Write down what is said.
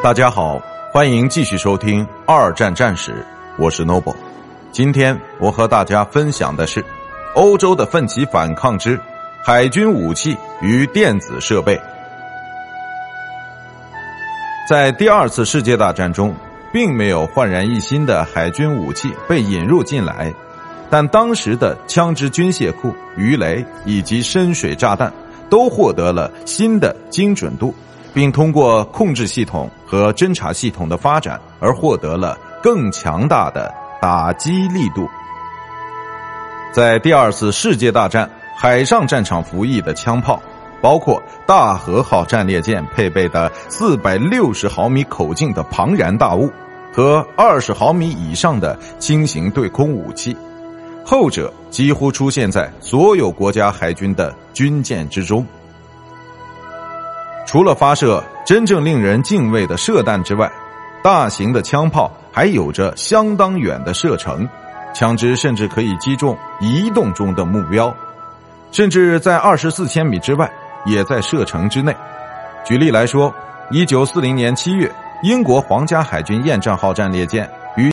大家好，欢迎继续收听《二战战史》，我是 Noble。今天我和大家分享的是欧洲的奋起反抗之海军武器与电子设备。在第二次世界大战中，并没有焕然一新的海军武器被引入进来，但当时的枪支军械库、鱼雷以及深水炸弹都获得了新的精准度。并通过控制系统和侦察系统的发展而获得了更强大的打击力度。在第二次世界大战海上战场服役的枪炮，包括大和号战列舰配备的四百六十毫米口径的庞然大物和二十毫米以上的轻型对空武器，后者几乎出现在所有国家海军的军舰之中。除了发射真正令人敬畏的射弹之外，大型的枪炮还有着相当远的射程，枪支甚至可以击中移动中的目标，甚至在二十四千米之外也在射程之内。举例来说，一九四零年七月，英国皇家海军“燕战号”战列舰